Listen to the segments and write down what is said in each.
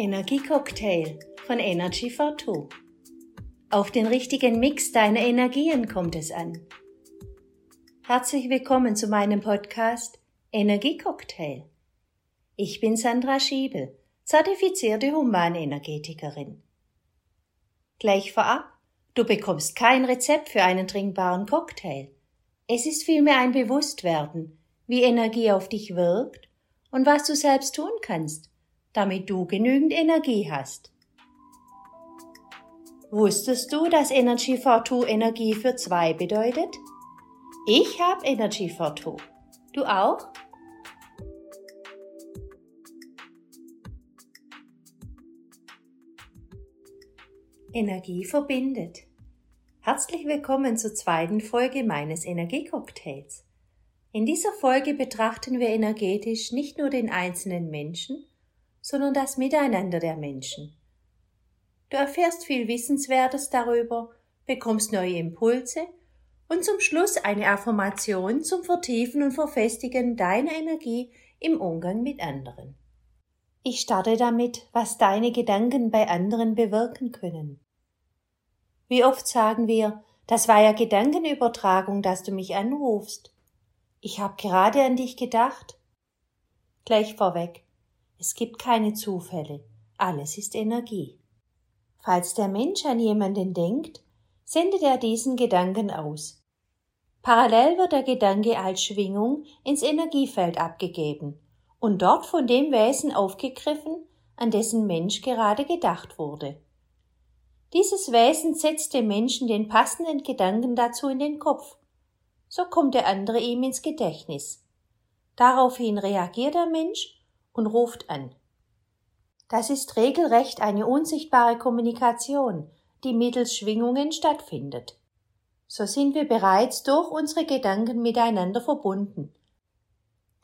Energiecocktail von Energy for Two. Auf den richtigen Mix deiner Energien kommt es an. Herzlich willkommen zu meinem Podcast Energiecocktail. Ich bin Sandra Schiebel, zertifizierte Humanenergetikerin. Gleich vorab, du bekommst kein Rezept für einen trinkbaren Cocktail. Es ist vielmehr ein Bewusstwerden, wie Energie auf dich wirkt und was du selbst tun kannst, damit du genügend Energie hast. Wusstest du, dass Energy for Two Energie für zwei bedeutet? Ich habe Energy for Two. Du auch? Energie verbindet. Herzlich willkommen zur zweiten Folge meines Energiecocktails. In dieser Folge betrachten wir energetisch nicht nur den einzelnen Menschen, sondern das Miteinander der Menschen. Du erfährst viel Wissenswertes darüber, bekommst neue Impulse und zum Schluss eine Affirmation zum Vertiefen und Verfestigen deiner Energie im Umgang mit anderen. Ich starte damit, was deine Gedanken bei anderen bewirken können. Wie oft sagen wir, das war ja Gedankenübertragung, dass du mich anrufst. Ich habe gerade an dich gedacht. Gleich vorweg, es gibt keine Zufälle, alles ist Energie. Falls der Mensch an jemanden denkt, sendet er diesen Gedanken aus. Parallel wird der Gedanke als Schwingung ins Energiefeld abgegeben und dort von dem Wesen aufgegriffen, an dessen Mensch gerade gedacht wurde. Dieses Wesen setzt dem Menschen den passenden Gedanken dazu in den Kopf. So kommt der andere ihm ins Gedächtnis. Daraufhin reagiert der Mensch und ruft an. Das ist regelrecht eine unsichtbare Kommunikation, die mittels Schwingungen stattfindet. So sind wir bereits durch unsere Gedanken miteinander verbunden.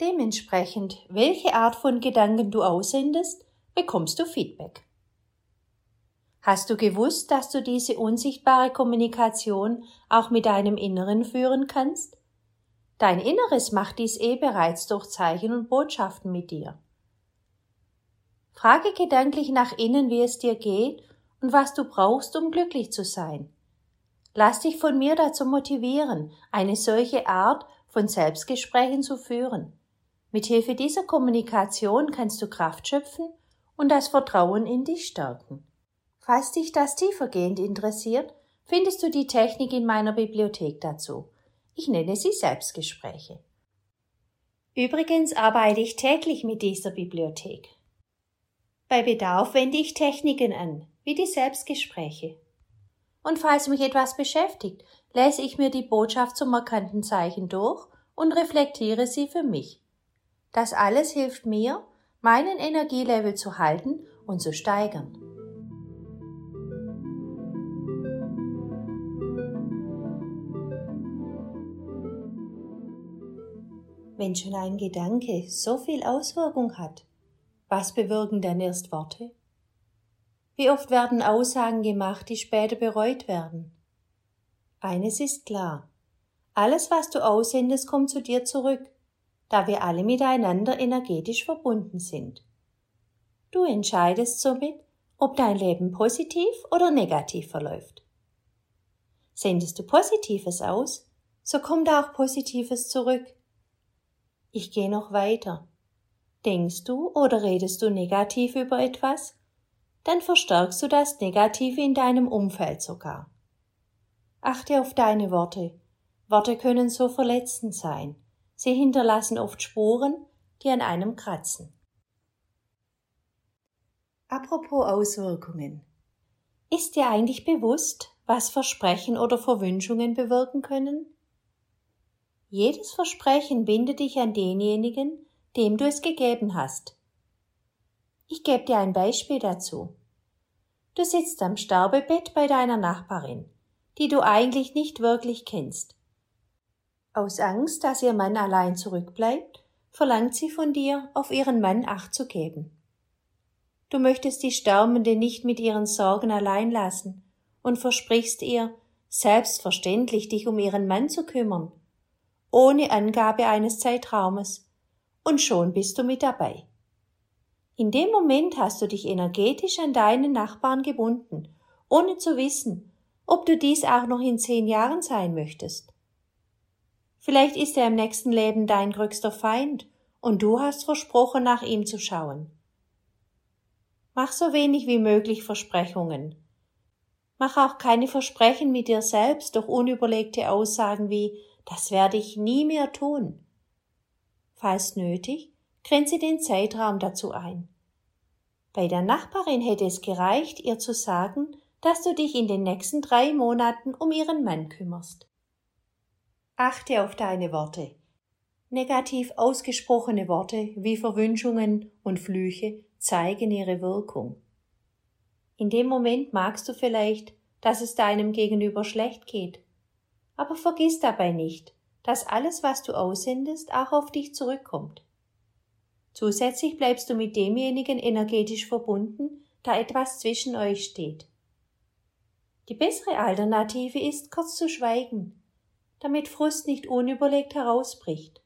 Dementsprechend, welche Art von Gedanken du aussendest, bekommst du Feedback. Hast du gewusst, dass du diese unsichtbare Kommunikation auch mit deinem Inneren führen kannst? Dein Inneres macht dies eh bereits durch Zeichen und Botschaften mit dir. Frage gedanklich nach innen, wie es dir geht und was du brauchst, um glücklich zu sein. Lass dich von mir dazu motivieren, eine solche Art von Selbstgesprächen zu führen. Mithilfe dieser Kommunikation kannst du Kraft schöpfen und das Vertrauen in dich stärken. Falls dich das tiefergehend interessiert, findest du die Technik in meiner Bibliothek dazu. Ich nenne sie Selbstgespräche. Übrigens arbeite ich täglich mit dieser Bibliothek. Bei Bedarf wende ich Techniken an, wie die Selbstgespräche. Und falls mich etwas beschäftigt, lese ich mir die Botschaft zum markanten Zeichen durch und reflektiere sie für mich. Das alles hilft mir, meinen Energielevel zu halten und zu steigern. Wenn schon ein Gedanke so viel Auswirkung hat, was bewirken dann erst Worte? Wie oft werden Aussagen gemacht, die später bereut werden? Eines ist klar. Alles, was du aussendest, kommt zu dir zurück, da wir alle miteinander energetisch verbunden sind. Du entscheidest somit, ob dein Leben positiv oder negativ verläuft. Sendest du Positives aus, so kommt auch Positives zurück. Ich gehe noch weiter. Denkst du oder redest du negativ über etwas? Dann verstärkst du das Negative in deinem Umfeld sogar. Achte auf deine Worte. Worte können so verletzend sein. Sie hinterlassen oft Spuren, die an einem kratzen. Apropos Auswirkungen. Ist dir eigentlich bewusst, was Versprechen oder Verwünschungen bewirken können? Jedes Versprechen bindet dich an denjenigen, dem du es gegeben hast. Ich gebe dir ein Beispiel dazu. Du sitzt am Sterbebett bei deiner Nachbarin, die du eigentlich nicht wirklich kennst. Aus Angst, dass ihr Mann allein zurückbleibt, verlangt sie von dir, auf ihren Mann Acht zu geben. Du möchtest die Sterbende nicht mit ihren Sorgen allein lassen und versprichst ihr, selbstverständlich dich um ihren Mann zu kümmern ohne Angabe eines Zeitraumes, und schon bist du mit dabei. In dem Moment hast du dich energetisch an deinen Nachbarn gebunden, ohne zu wissen, ob du dies auch noch in zehn Jahren sein möchtest. Vielleicht ist er im nächsten Leben dein größter Feind und du hast versprochen, nach ihm zu schauen. Mach so wenig wie möglich Versprechungen. Mach auch keine Versprechen mit dir selbst durch unüberlegte Aussagen wie das werde ich nie mehr tun. Falls nötig, grenze den Zeitraum dazu ein. Bei der Nachbarin hätte es gereicht, ihr zu sagen, dass du dich in den nächsten drei Monaten um ihren Mann kümmerst. Achte auf deine Worte. Negativ ausgesprochene Worte wie Verwünschungen und Flüche zeigen ihre Wirkung. In dem Moment magst du vielleicht, dass es deinem Gegenüber schlecht geht, aber vergiss dabei nicht, dass alles, was du aussendest, auch auf dich zurückkommt. Zusätzlich bleibst du mit demjenigen energetisch verbunden, da etwas zwischen euch steht. Die bessere Alternative ist, kurz zu schweigen, damit Frust nicht unüberlegt herausbricht.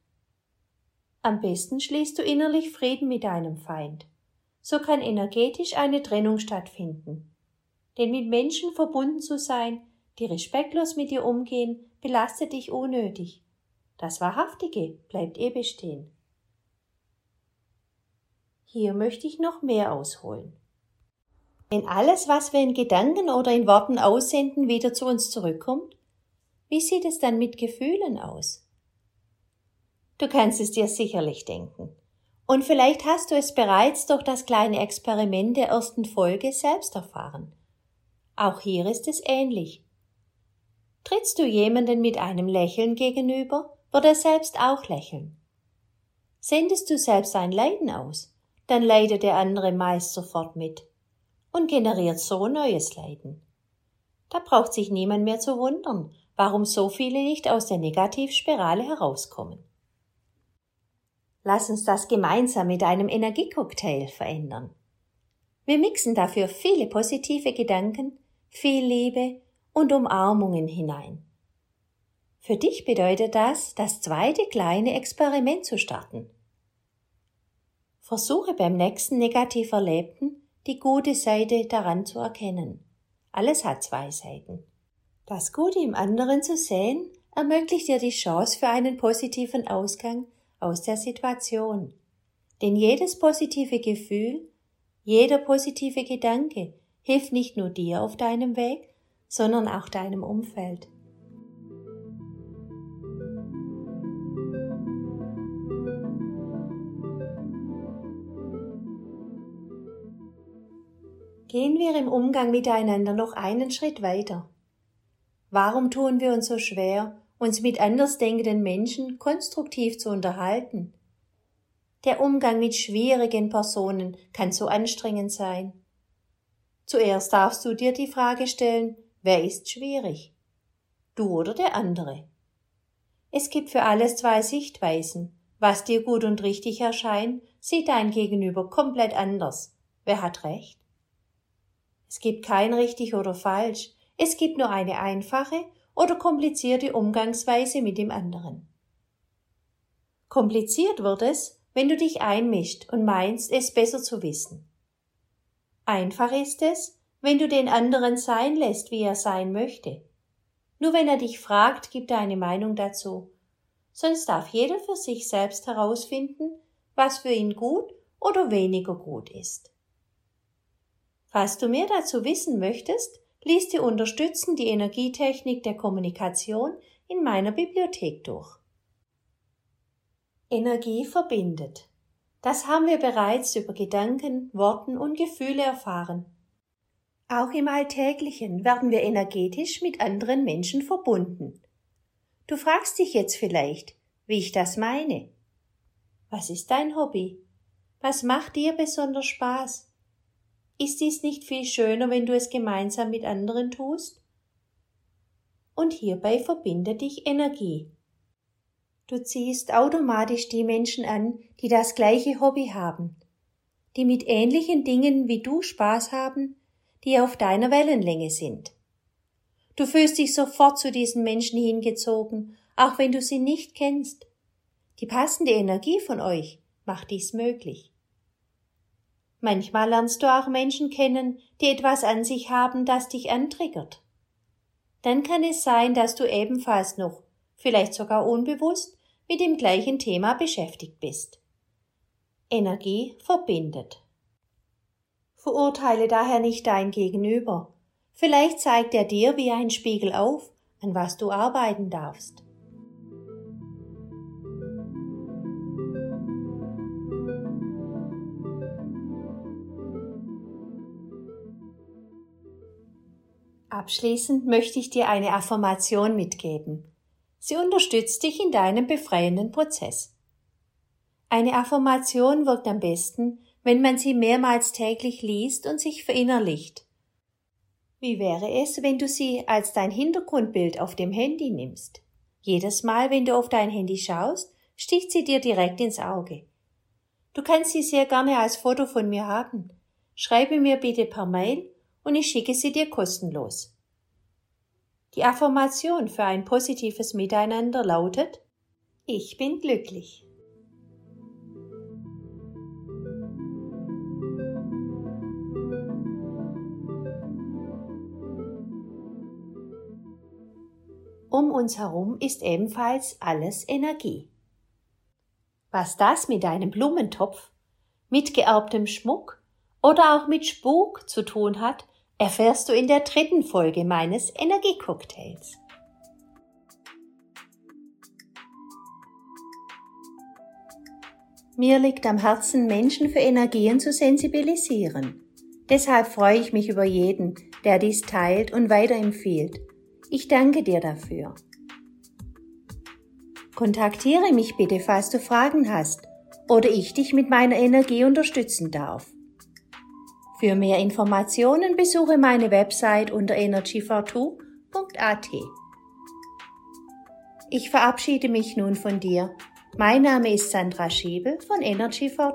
Am besten schließt du innerlich Frieden mit deinem Feind so kann energetisch eine Trennung stattfinden. Denn mit Menschen verbunden zu sein, die respektlos mit dir umgehen, belastet dich unnötig. Das Wahrhaftige bleibt eh bestehen. Hier möchte ich noch mehr ausholen. Wenn alles, was wir in Gedanken oder in Worten aussenden, wieder zu uns zurückkommt, wie sieht es dann mit Gefühlen aus? Du kannst es dir sicherlich denken. Und vielleicht hast du es bereits durch das kleine Experiment der ersten Folge selbst erfahren. Auch hier ist es ähnlich. Trittst du jemanden mit einem Lächeln gegenüber, wird er selbst auch lächeln. Sendest du selbst ein Leiden aus, dann leidet der andere meist sofort mit und generiert so neues Leiden. Da braucht sich niemand mehr zu wundern, warum so viele nicht aus der Negativspirale herauskommen. Lass uns das gemeinsam mit einem Energiecocktail verändern. Wir mixen dafür viele positive Gedanken, viel Liebe und Umarmungen hinein. Für dich bedeutet das, das zweite kleine Experiment zu starten. Versuche beim nächsten negativ Erlebten die gute Seite daran zu erkennen. Alles hat zwei Seiten. Das Gute im anderen zu sehen, ermöglicht dir die Chance für einen positiven Ausgang aus der Situation. Denn jedes positive Gefühl, jeder positive Gedanke hilft nicht nur dir auf deinem Weg, sondern auch deinem Umfeld. Gehen wir im Umgang miteinander noch einen Schritt weiter. Warum tun wir uns so schwer, uns mit andersdenkenden Menschen konstruktiv zu unterhalten. Der Umgang mit schwierigen Personen kann so anstrengend sein. Zuerst darfst du dir die Frage stellen, wer ist schwierig? Du oder der andere? Es gibt für alles zwei Sichtweisen. Was dir gut und richtig erscheint, sieht dein Gegenüber komplett anders. Wer hat recht? Es gibt kein richtig oder falsch. Es gibt nur eine einfache oder komplizierte Umgangsweise mit dem anderen. Kompliziert wird es, wenn du dich einmischt und meinst, es besser zu wissen. Einfach ist es, wenn du den anderen sein lässt, wie er sein möchte. Nur wenn er dich fragt, gib deine Meinung dazu. Sonst darf jeder für sich selbst herausfinden, was für ihn gut oder weniger gut ist. Falls du mehr dazu wissen möchtest, Lies dir unterstützend die Energietechnik der Kommunikation in meiner Bibliothek durch. Energie verbindet. Das haben wir bereits über Gedanken, Worten und Gefühle erfahren. Auch im Alltäglichen werden wir energetisch mit anderen Menschen verbunden. Du fragst dich jetzt vielleicht, wie ich das meine. Was ist dein Hobby? Was macht dir besonders Spaß? Ist dies nicht viel schöner, wenn du es gemeinsam mit anderen tust? Und hierbei verbinde dich Energie. Du ziehst automatisch die Menschen an, die das gleiche Hobby haben, die mit ähnlichen Dingen wie du Spaß haben, die auf deiner Wellenlänge sind. Du fühlst dich sofort zu diesen Menschen hingezogen, auch wenn du sie nicht kennst. Die passende Energie von euch macht dies möglich. Manchmal lernst du auch Menschen kennen, die etwas an sich haben, das dich antriggert. Dann kann es sein, dass du ebenfalls noch, vielleicht sogar unbewusst, mit dem gleichen Thema beschäftigt bist. Energie verbindet. Verurteile daher nicht dein Gegenüber. Vielleicht zeigt er dir wie ein Spiegel auf, an was du arbeiten darfst. Abschließend möchte ich dir eine Affirmation mitgeben. Sie unterstützt dich in deinem befreienden Prozess. Eine Affirmation wirkt am besten, wenn man sie mehrmals täglich liest und sich verinnerlicht. Wie wäre es, wenn du sie als dein Hintergrundbild auf dem Handy nimmst? Jedes Mal, wenn du auf dein Handy schaust, sticht sie dir direkt ins Auge. Du kannst sie sehr gerne als Foto von mir haben. Schreibe mir bitte per Mail und ich schicke sie dir kostenlos. Die Affirmation für ein positives Miteinander lautet Ich bin glücklich. Um uns herum ist ebenfalls alles Energie. Was das mit einem Blumentopf, mit geerbtem Schmuck oder auch mit Spuk zu tun hat, erfährst du in der dritten Folge meines Energiecocktails. Mir liegt am Herzen, Menschen für Energien zu sensibilisieren. Deshalb freue ich mich über jeden, der dies teilt und weiterempfiehlt. Ich danke dir dafür. Kontaktiere mich bitte, falls du Fragen hast oder ich dich mit meiner Energie unterstützen darf. Für mehr Informationen besuche meine Website unter energyfor2.at. Ich verabschiede mich nun von dir. Mein Name ist Sandra Schiebel von Energy 2